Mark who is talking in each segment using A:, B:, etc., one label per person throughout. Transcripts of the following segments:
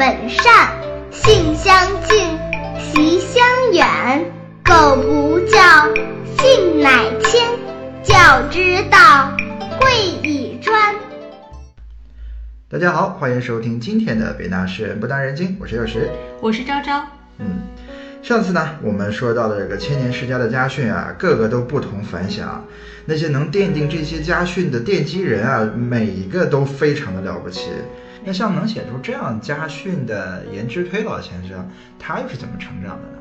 A: 本善，性相近，习相远。苟不教，性乃迁。教之道，贵以专。
B: 大家好，欢迎收听今天的北大诗人不当人精，我是幼时，
C: 我是昭昭。
B: 嗯，上次呢，我们说到的这个千年世家的家训啊，个个都不同凡响。那些能奠定这些家训的奠基人啊，每一个都非常的了不起。那像能写出这样家训的颜之推老先生，他又是怎么成长的呢？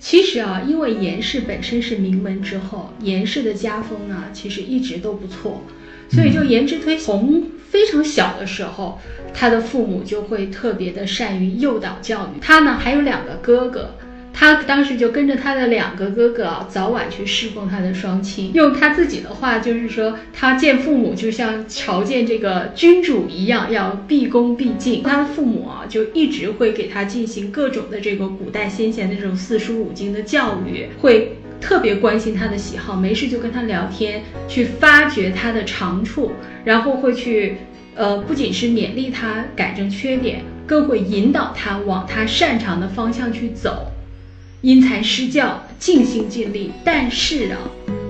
C: 其实啊，因为颜氏本身是名门之后，颜氏的家风呢，其实一直都不错，所以就颜之推从非常小的时候，他的父母就会特别的善于诱导教育他呢，还有两个哥哥。他当时就跟着他的两个哥哥啊，早晚去侍奉他的双亲。用他自己的话就是说，他见父母就像朝见这个君主一样，要毕恭毕敬。他的父母啊，就一直会给他进行各种的这个古代先贤的这种四书五经的教育，会特别关心他的喜好，没事就跟他聊天，去发掘他的长处，然后会去，呃，不仅是勉励他改正缺点，更会引导他往他擅长的方向去走。因材施教，尽心尽力。但是啊，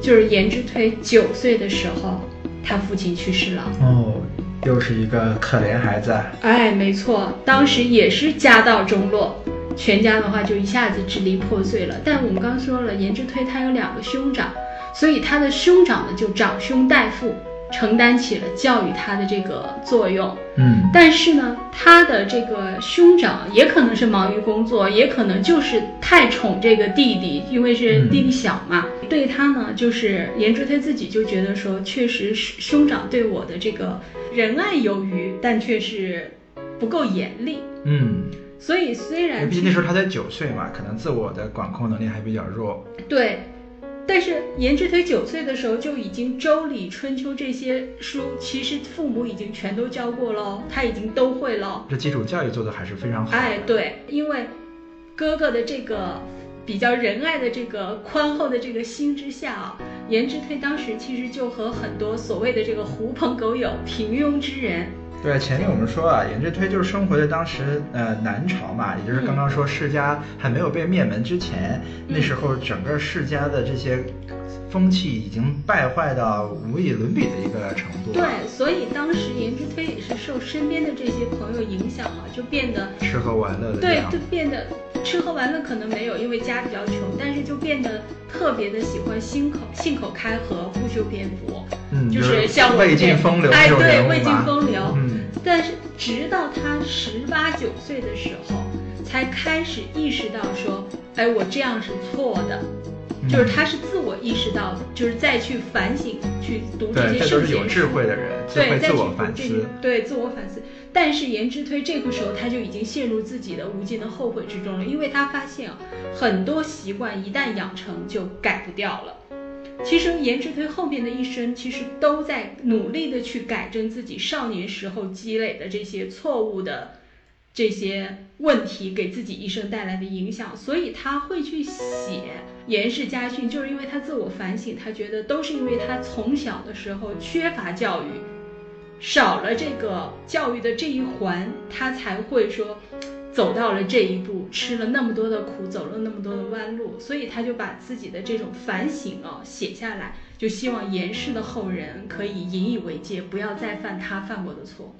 C: 就是颜之推九岁的时候，他父亲去世了。
B: 哦，又是一个可怜孩子。
C: 哎，没错，当时也是家道中落，全家的话就一下子支离破碎了。但我们刚说了，颜之推他有两个兄长，所以他的兄长呢就长兄带父。承担起了教育他的这个作用，
B: 嗯，
C: 但是呢，他的这个兄长也可能是忙于工作，也可能就是太宠这个弟弟，因为是弟弟小嘛。对他呢，就是颜之推自己就觉得说，确实是兄长对我的这个仁爱有余，但却是不够严厉，
B: 嗯。
C: 所以虽然
B: 毕竟那时候他才九岁嘛，可能自我的管控能力还比较弱。
C: 对。但是颜之推九岁的时候就已经《周礼》《春秋》这些书，其实父母已经全都教过了，他已经都会了。
B: 这基础教育做的还是非常好。
C: 哎，对，因为哥哥的这个比较仁爱的这个宽厚的这个心之下啊，颜之推当时其实就和很多所谓的这个狐朋狗友、平庸之人。
B: 对，前面我们说啊，颜之推就是生活在当时呃南朝嘛，也就是刚刚说世家还没有被灭门之前，那时候整个世家的这些风气已经败坏到无以伦比的一个程度。
C: 对，所以当时颜之推也是受身边的这些朋友影响嘛，就变得
B: 吃喝玩乐的。
C: 对，就变得吃喝玩乐可能没有，因为家比较穷，但是就变得特别的喜欢心口信口开河，不修边幅。
B: 嗯，
C: 就是像
B: 魏晋风流
C: 哎，
B: 对，
C: 魏晋风流。
B: 嗯。
C: 但是直到他十八九岁的时候，才开始意识到说，哎，我这样是错的，就是他是自我意识到，就是再去反省，去读这些圣贤
B: 书，有智慧的人，
C: 对，
B: 自我反思，
C: 对，自我反思。但是颜之推这个时候他就已经陷入自己的无尽的后悔之中了，因为他发现，很多习惯一旦养成就改不掉了。其实颜之推后面的一生，其实都在努力的去改正自己少年时候积累的这些错误的这些问题，给自己一生带来的影响。所以他会去写颜氏家训，就是因为他自我反省，他觉得都是因为他从小的时候缺乏教育，少了这个教育的这一环，他才会说。走到了这一步，吃了那么多的苦，走了那么多的弯路，所以他就把自己的这种反省啊写下来，就希望严氏的后人可以引以为戒，不要再犯他犯过的错。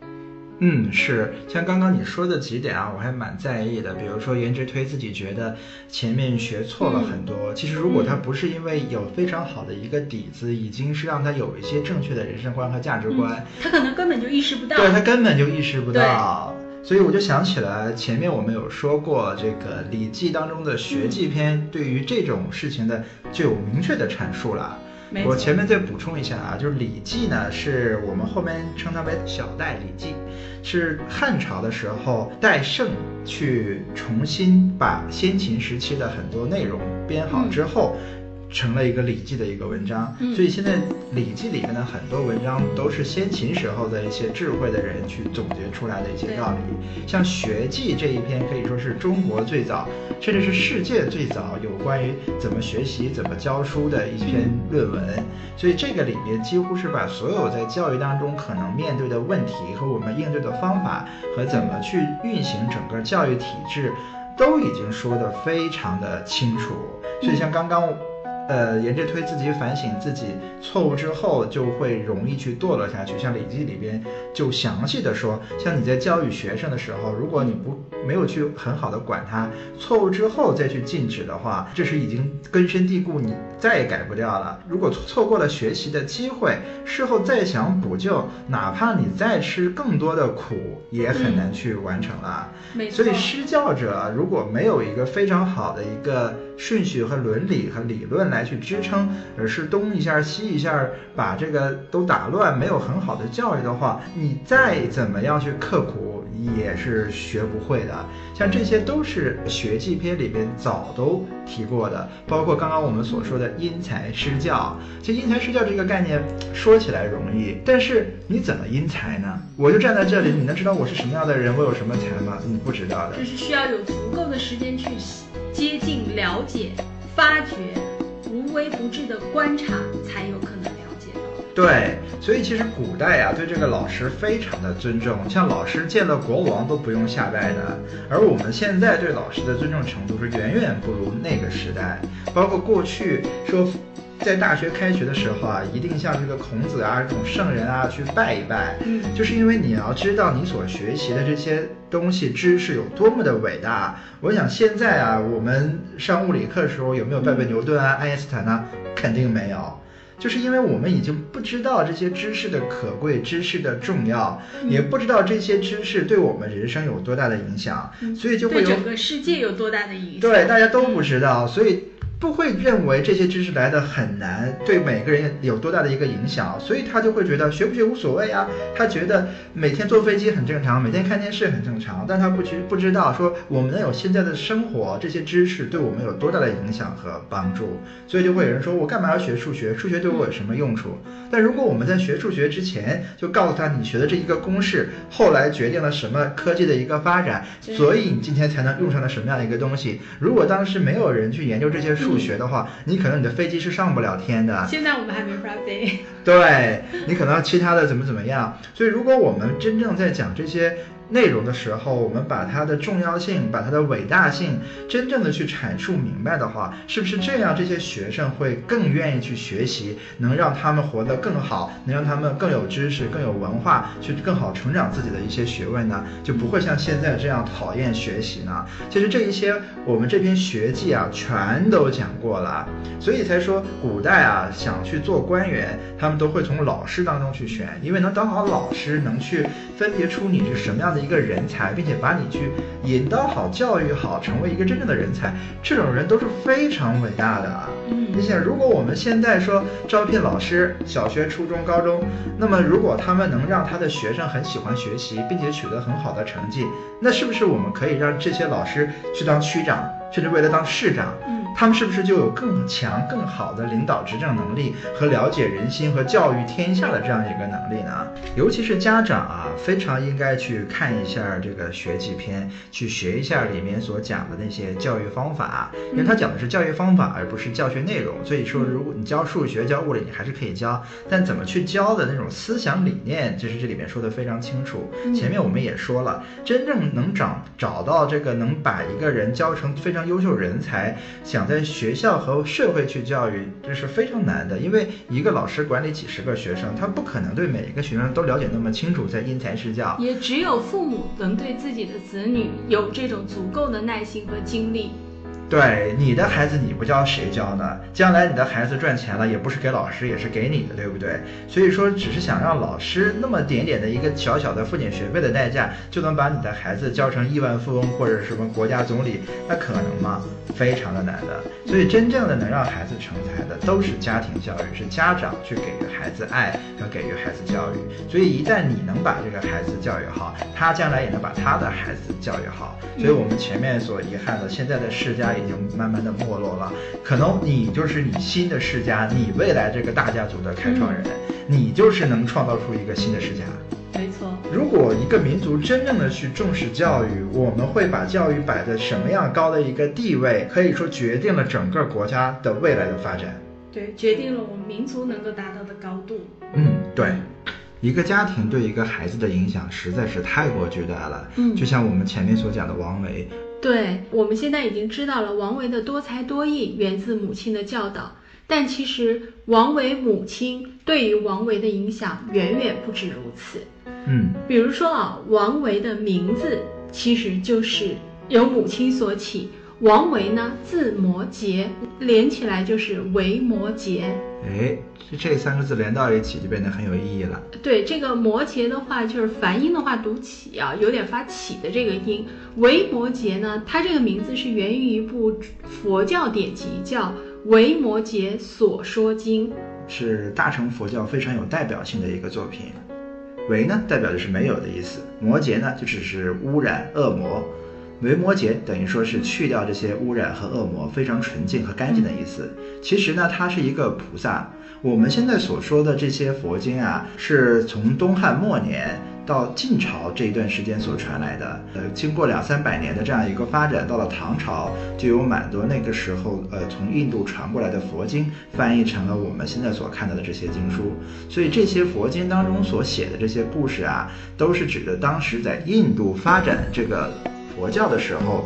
B: 嗯，是像刚刚你说的几点啊，我还蛮在意的。比如说颜值推自己觉得前面学错了很多，其实如果他不是因为有非常好的一个底子，已经是让他有一些正确的人生观和价值观，
C: 他可能根本就意识不到。
B: 对他根本就意识不到。所以我就想起来，前面我们有说过，这个《礼记》当中的学记篇对于这种事情的就有明确的阐述了。我前面再补充一下啊，就是《礼记》呢，是我们后面称它为小代《礼记》，是汉朝的时候代圣去重新把先秦时期的很多内容编好之后。成了一个《礼记》的一个文章。所以现在《礼记》里面的很多文章都是先秦时候的一些智慧的人去总结出来的一些道理。像《学记》这一篇可以说是中国最早，甚至是世界最早有关于怎么学习、怎么教书的一篇论文。所以这个里面几乎是把所有在教育当中可能面对的问题和我们应对的方法和怎么去运行整个教育体制。都已经说得非常的清楚，所以像刚刚。呃，沿着推自己反省自己错误之后，就会容易去堕落下去。像《礼记》里边就详细的说，像你在教育学生的时候，如果你不没有去很好的管他，错误之后再去禁止的话，这是已经根深蒂固，你再也改不掉了。如果错过了学习的机会，事后再想补救，哪怕你再吃更多的苦，也很难去完成了。所以施教者如果没有一个非常好的一个顺序和伦理和理论。来去支撑，而是东一下西一下，把这个都打乱，没有很好的教育的话，你再怎么样去刻苦，也是学不会的。像这些都是学记篇里边早都提过的，包括刚刚我们所说的因材施教。其实因材施教这个概念说起来容易，但是你怎么因材呢？我就站在这里，你能知道我是什么样的人，我有什么才吗？你不知道的。
C: 就是需要有足够的时间去接近、了解、发掘。无微不至的观察才有可能了解到。
B: 对，所以其实古代呀，对这个老师非常的尊重，像老师见了国王都不用下拜的。而我们现在对老师的尊重程度是远远不如那个时代。包括过去说，在大学开学的时候啊，一定像这个孔子啊这种圣人啊去拜一拜，嗯，就是因为你要知道你所学习的这些东西知识有多么的伟大。我想现在啊，我们上物理课的时候有没有拜拜牛顿啊、爱因斯坦呢？肯定没有。就是因为我们已经不知道这些知识的可贵，知识的重要，也不知道这些知识对我们人生有多大的影响，所以就会有
C: 整个世界有多大的影响。
B: 对，大家都不知道，所以。不会认为这些知识来的很难，对每个人有多大的一个影响，所以他就会觉得学不学无所谓啊。他觉得每天坐飞机很正常，每天看电视很正常，但他不知不知道说我们能有现在的生活，这些知识对我们有多大的影响和帮助。所以就会有人说，我干嘛要学数学？数学对我有什么用处？但如果我们在学数学之前就告诉他，你学的这一个公式，后来决定了什么科技的一个发展，所以你今天才能用上了什么样的一个东西。如果当时没有人去研究这些数学的话，你可能你的飞机是上不了天的。
C: 现在我们还没法飞。
B: 对你可能其他的怎么怎么样。所以如果我们真正在讲这些。内容的时候，我们把它的重要性、把它的伟大性真正的去阐述明白的话，是不是这样？这些学生会更愿意去学习，能让他们活得更好，能让他们更有知识、更有文化，去更好成长自己的一些学问呢？就不会像现在这样讨厌学习呢？其实这一些我们这篇学记啊，全都讲过了，所以才说古代啊，想去做官员，他们都会从老师当中去选，因为能当好老师，能去分别出你是什么样。的一个人才，并且把你去引导好、教育好，成为一个真正的人才，这种人都是非常伟大的。嗯，你想，如果我们现在说招聘老师，小学、初中、高中，那么如果他们能让他的学生很喜欢学习，并且取得很好的成绩，那是不是我们可以让这些老师去当区长，甚至为了当市长？嗯。他们是不是就有更强、更好的领导执政能力和了解人心和教育天下的这样一个能力呢？尤其是家长啊，非常应该去看一下这个学记篇，去学一下里面所讲的那些教育方法，因为他讲的是教育方法，而不是教学内容。所以说，如果你教数学、教物理，你还是可以教，但怎么去教的那种思想理念，其实这里面说的非常清楚。前面我们也说了，真正能找找到这个能把一个人教成非常优秀人才，想。在学校和社会去教育，这是非常难的，因为一个老师管理几十个学生，他不可能对每一个学生都了解那么清楚，在因材施教。
C: 也只有父母能对自己的子女有这种足够的耐心和精力。
B: 对你的孩子，你不教谁教呢？将来你的孩子赚钱了，也不是给老师，也是给你的，对不对？所以说，只是想让老师那么点点的一个小小的付点学费的代价，就能把你的孩子教成亿万富翁或者什么国家总理，那可能吗？非常的难的。所以，真正的能让孩子成才的，都是家庭教育，是家长去给予孩子爱和给予孩子教育。所以，一旦你能把这个孩子教育好，他将来也能把他的孩子教育好。所以我们前面所遗憾的，现在的世家。已经慢慢的没落了。可能你就是你新的世家，你未来这个大家族的开创人，你就是能创造出一个新的世家。
C: 没错。
B: 如果一个民族真正的去重视教育，我们会把教育摆在什么样高的一个地位？可以说决定了整个国家的未来的发展。
C: 对，决定了我们民族能够达到的高度。
B: 嗯，对。一个家庭对一个孩子的影响实在是太过巨大了。
C: 嗯，
B: 就像我们前面所讲的王维。
C: 对，我们现在已经知道了王维的多才多艺源自母亲的教导，但其实王维母亲对于王维的影响远远不止如此。
B: 嗯，
C: 比如说啊，王维的名字其实就是由母亲所起。王维呢，字摩诘，连起来就是维摩诘。
B: 哎，这这三个字连到一起就变得很有意义了。
C: 对，这个摩诘的话，就是梵音的话读起啊，有点发起的这个音。维摩诘呢，它这个名字是源于一部佛教典籍，叫《维摩诘所说经》，
B: 是大乘佛教非常有代表性的一个作品。维呢，代表的是没有的意思；摩诘呢，就只是污染、恶魔。维摩诘等于说是去掉这些污染和恶魔，非常纯净和干净的意思。其实呢，它是一个菩萨。我们现在所说的这些佛经啊，是从东汉末年到晋朝这一段时间所传来的。呃，经过两三百年的这样一个发展，到了唐朝，就有蛮多那个时候呃从印度传过来的佛经翻译成了我们现在所看到的这些经书。所以这些佛经当中所写的这些故事啊，都是指的当时在印度发展这个。佛教的时候，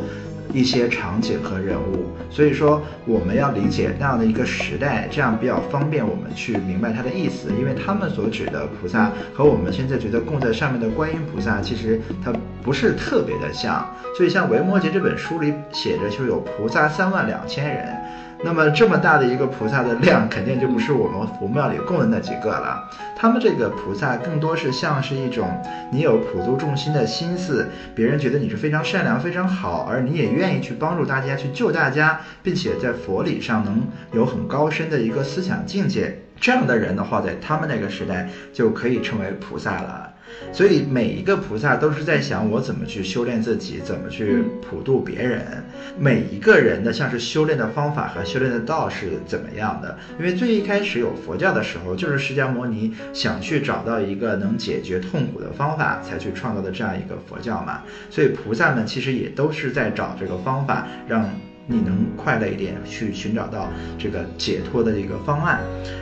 B: 一些场景和人物，所以说我们要理解那样的一个时代，这样比较方便我们去明白它的意思。因为他们所指的菩萨和我们现在觉得供在上面的观音菩萨，其实它不是特别的像。所以像《维摩诘》这本书里写着，就有菩萨三万两千人。那么这么大的一个菩萨的量，肯定就不是我们佛庙里供的那几个了。他们这个菩萨更多是像是一种你有普度众心的心思，别人觉得你是非常善良、非常好，而你也愿意去帮助大家、去救大家，并且在佛理上能有很高深的一个思想境界。这样的人的话，在他们那个时代就可以称为菩萨了。所以每一个菩萨都是在想我怎么去修炼自己，怎么去普度别人。每一个人的像是修炼的方法和修炼的道是怎么样的？因为最一开始有佛教的时候，就是释迦牟尼想去找到一个能解决痛苦的方法，才去创造的这样一个佛教嘛。所以菩萨们其实也都是在找这个方法，让。你能快乐一点，去寻找到这个解脱的一个方案。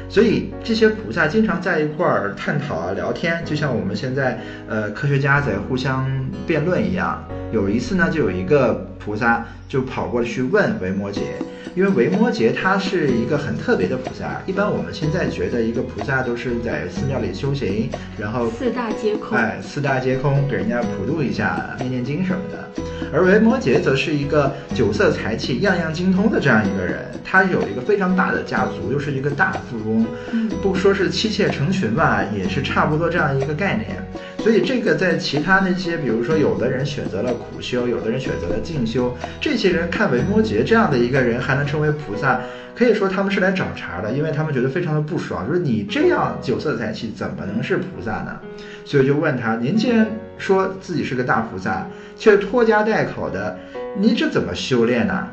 B: 所以这些菩萨经常在一块儿探讨啊、聊天，就像我们现在呃科学家在互相辩论一样。有一次呢，就有一个菩萨就跑过去问维摩诘。因为维摩诘他是一个很特别的菩萨，一般我们现在觉得一个菩萨都是在寺庙里修行，然后
C: 四大皆空，
B: 哎，四大皆空，给人家普度一下，念念经什么的。而维摩诘则是一个酒色财气样样精通的这样一个人，他有一个非常大的家族，又是一个大富翁，不说是妻妾成群吧，也是差不多这样一个概念。所以这个在其他那些，比如说有的人选择了苦修，有的人选择了静修，这些人看维摩诘这样的一个人还能称为菩萨，可以说他们是来找茬的，因为他们觉得非常的不爽，就是你这样酒色财气怎么能是菩萨呢？所以就问他，您既然说自己是个大菩萨，却拖家带口的，你这怎么修炼呢？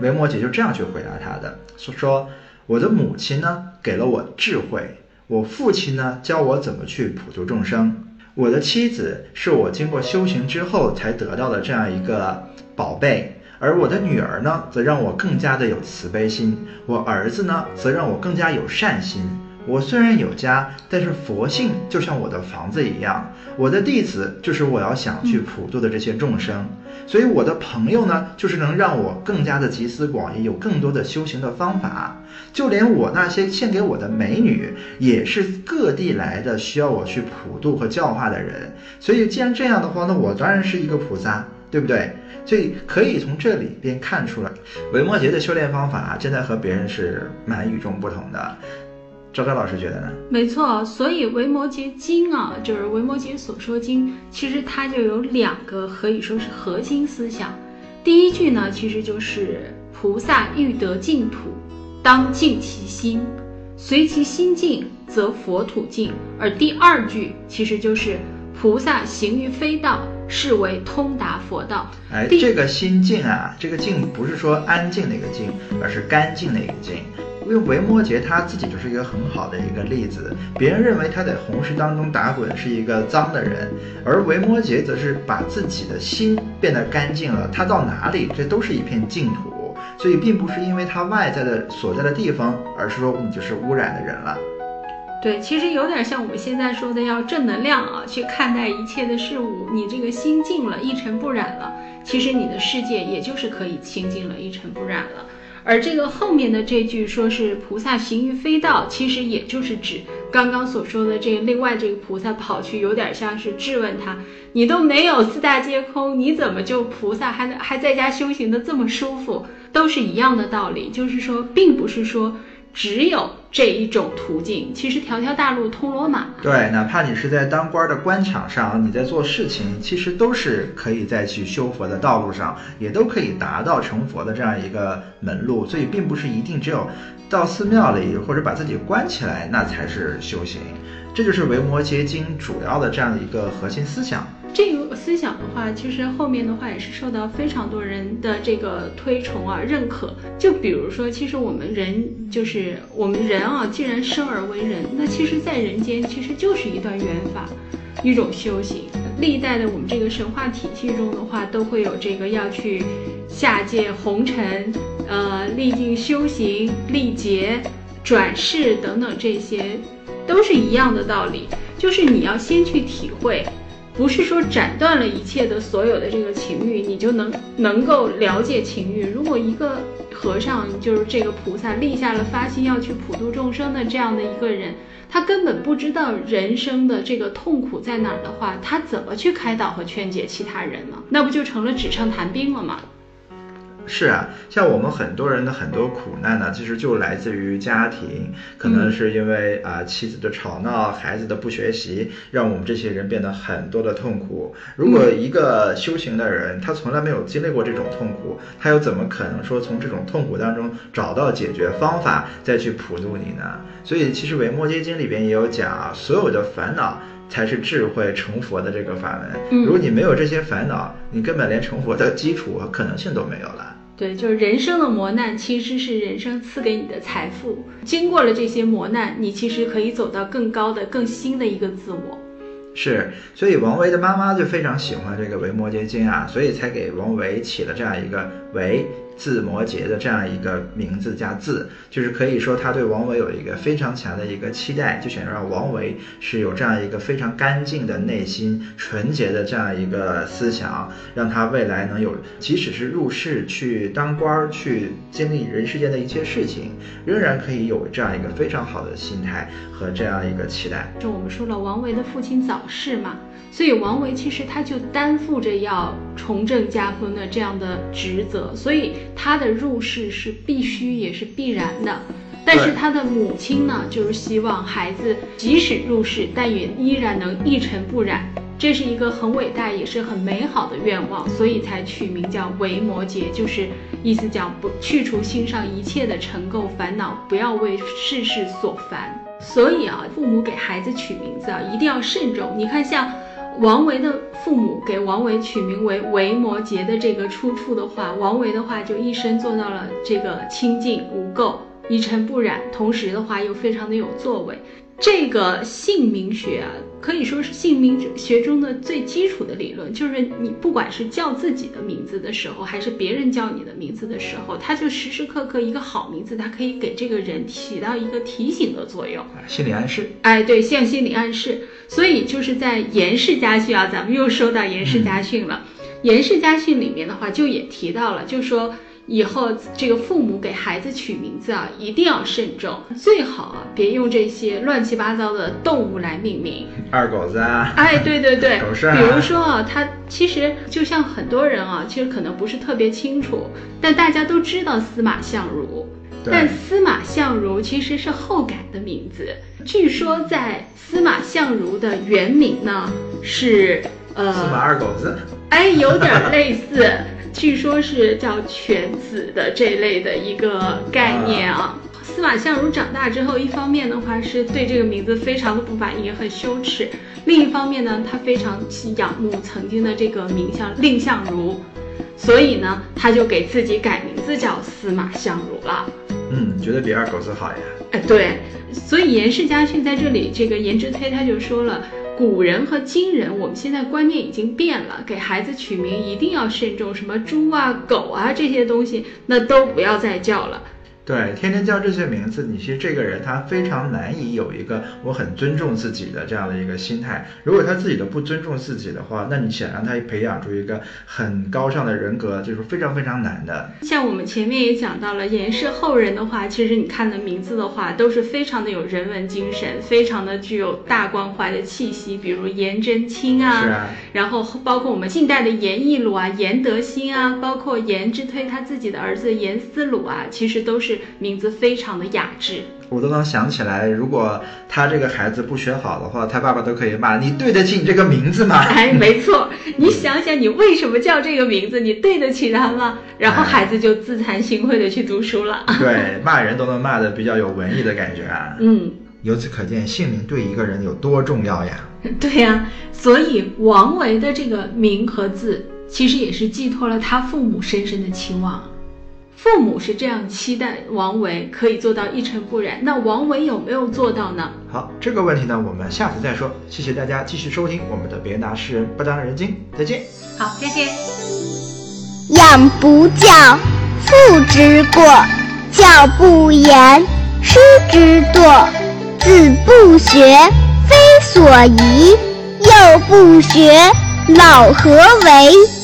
B: 维摩诘就这样去回答他的，说我的母亲呢给了我智慧，我父亲呢教我怎么去普度众生。我的妻子是我经过修行之后才得到的这样一个宝贝，而我的女儿呢，则让我更加的有慈悲心；我儿子呢，则让我更加有善心。我虽然有家，但是佛性就像我的房子一样。我的弟子就是我要想去普度的这些众生。所以我的朋友呢，就是能让我更加的集思广益，有更多的修行的方法。就连我那些献给我的美女，也是各地来的，需要我去普度和教化的人。所以既然这样的话，那我当然是一个菩萨，对不对？所以可以从这里边看出来，维摩诘的修炼方法真的和别人是蛮与众不同的。赵赵老师觉得呢？
C: 没错，所以《维摩诘经》啊，就是《维摩诘所说经》，其实它就有两个可以说是核心思想。第一句呢，其实就是菩萨欲得净土，当净其心，随其心净，则佛土净。而第二句其实就是菩萨行于非道，是为通达佛道。
B: 哎，这个心静啊，这个静不是说安静的一个静，而是干净的一个净。因为维摩诘他自己就是一个很好的一个例子。别人认为他在红石当中打滚是一个脏的人，而维摩诘则是把自己的心变得干净了。他到哪里，这都是一片净土。所以，并不是因为他外在的所在的地方，而是说你就是污染的人了。
C: 对，其实有点像我们现在说的要正能量啊，去看待一切的事物。你这个心静了，一尘不染了，其实你的世界也就是可以清净了，一尘不染了。而这个后面的这句说是菩萨行于非道，其实也就是指刚刚所说的这个另外这个菩萨跑去，有点像是质问他：你都没有四大皆空，你怎么就菩萨还能还在家修行的这么舒服？都是一样的道理，就是说，并不是说。只有这一种途径，其实条条大路通罗马。
B: 对，哪怕你是在当官的官场上，你在做事情，其实都是可以再去修佛的道路上，也都可以达到成佛的这样一个门路。所以，并不是一定只有到寺庙里或者把自己关起来，那才是修行。这就是《维摩诘经》主要的这样的一个核心思想。
C: 这个思想的话，其实后面的话也是受到非常多人的这个推崇啊、认可。就比如说，其实我们人就是我们人啊，既然生而为人，那其实在人间其实就是一段缘法，一种修行。历代的我们这个神话体系中的话，都会有这个要去下界红尘，呃，历尽修行、历劫、转世等等，这些都是一样的道理，就是你要先去体会。不是说斩断了一切的所有的这个情欲，你就能能够了解情欲。如果一个和尚就是这个菩萨立下了发心要去普度众生的这样的一个人，他根本不知道人生的这个痛苦在哪儿的话，他怎么去开导和劝解其他人呢？那不就成了纸上谈兵了吗？
B: 是啊，像我们很多人的很多苦难呢，其实就来自于家庭，可能是因为啊妻子的吵闹，孩子的不学习，让我们这些人变得很多的痛苦。如果一个修行的人，他从来没有经历过这种痛苦，他又怎么可能说从这种痛苦当中找到解决方法，再去普度你呢？所以其实《维摩诘经》里边也有讲啊，所有的烦恼。才是智慧成佛的这个法门。如果你没有这些烦恼，你根本连成佛的基础和可能性都没有了。
C: 对，就是人生的磨难，其实是人生赐给你的财富。经过了这些磨难，你其实可以走到更高的、更新的一个自我。
B: 是，所以王维的妈妈就非常喜欢这个《维摩诘经》啊，所以才给王维起了这样一个“维”。字摩诘的这样一个名字加字，就是可以说他对王维有一个非常强的一个期待，就想让王维是有这样一个非常干净的内心、纯洁的这样一个思想，让他未来能有，即使是入世去当官儿、去经历人世间的一切事情，仍然可以有这样一个非常好的心态和这样一个期待。
C: 就我们说了，王维的父亲早逝嘛。所以王维其实他就担负着要重振家风的这样的职责，所以他的入世是必须也是必然的。但是他的母亲呢，就是希望孩子即使入世，但也依然能一尘不染，这是一个很伟大也是很美好的愿望，所以才取名叫维摩诘，就是意思讲不去除心上一切的尘垢烦恼，不要为世事所烦。所以啊，父母给孩子取名字啊，一定要慎重。你看像。王维的父母给王维取名为维摩诘的这个出处的话，王维的话就一生做到了这个清净无垢、一尘不染，同时的话又非常的有作为。这个姓名学啊，可以说是姓名学中的最基础的理论。就是你不管是叫自己的名字的时候，还是别人叫你的名字的时候，它就时时刻刻一个好名字，它可以给这个人起到一个提醒的作用，
B: 心理暗示。
C: 哎，对，像心理暗示。所以就是在《颜氏家训》啊，咱们又说到《颜氏家训》了，《颜氏家训》里面的话就也提到了，就说。以后这个父母给孩子取名字啊，一定要慎重，最好啊别用这些乱七八糟的动物来命名，
B: 二狗子啊，
C: 哎，对对对，
B: 狗剩。
C: 比如说啊，他其实就像很多人啊，其实可能不是特别清楚，但大家都知道司马相如，但司马相如其实是后改的名字。据说在司马相如的原名呢是呃
B: 司马二狗子，
C: 哎，有点类似。据说是叫犬子的这类的一个概念啊，司马相如长大之后，一方面的话是对这个名字非常的不满意，很羞耻；另一方面呢，他非常仰慕曾经的这个名相蔺相如，所以呢，他就给自己改名字叫司马相如了。
B: 嗯，觉得比二狗子好呀。
C: 哎，对，所以颜氏家训在这里，这个颜之推他就说了。古人和今人，我们现在观念已经变了，给孩子取名一定要慎重，什么猪啊、狗啊这些东西，那都不要再叫了。
B: 对，天天叫这些名字，你其实这个人他非常难以有一个我很尊重自己的这样的一个心态。如果他自己都不尊重自己的话，那你想让他培养出一个很高尚的人格，就是非常非常难的。
C: 像我们前面也讲到了，颜氏后人的话，其实你看的名字的话，都是非常的有人文精神，非常的具有大关怀的气息，比如颜真卿啊，
B: 是啊，
C: 然后包括我们近代的颜义鲁啊、颜德兴啊，包括颜之推他自己的儿子颜思鲁啊，其实都是。名字非常的雅致，
B: 我都能想起来，如果他这个孩子不学好的话，他爸爸都可以骂你对得起你这个名字吗？
C: 哎，没错，你想想你为什么叫这个名字，你对得起他吗？然后孩子就自惭形秽的去读书了。
B: 对，骂人都能骂的比较有文艺的感觉啊。
C: 嗯，
B: 由此可见姓名对一个人有多重要呀。
C: 对呀，所以王维的这个名和字，其实也是寄托了他父母深深的期望。父母是这样期待王维可以做到一尘不染，那王维有没有做到呢？
B: 好，这个问题呢，我们下次再说。谢谢大家继续收听我们的《别拿诗人不当人精》，再见。
C: 好，再见。
A: 养不教，父之过；教不严，师之惰。子不学，非所宜；幼不学，老何为？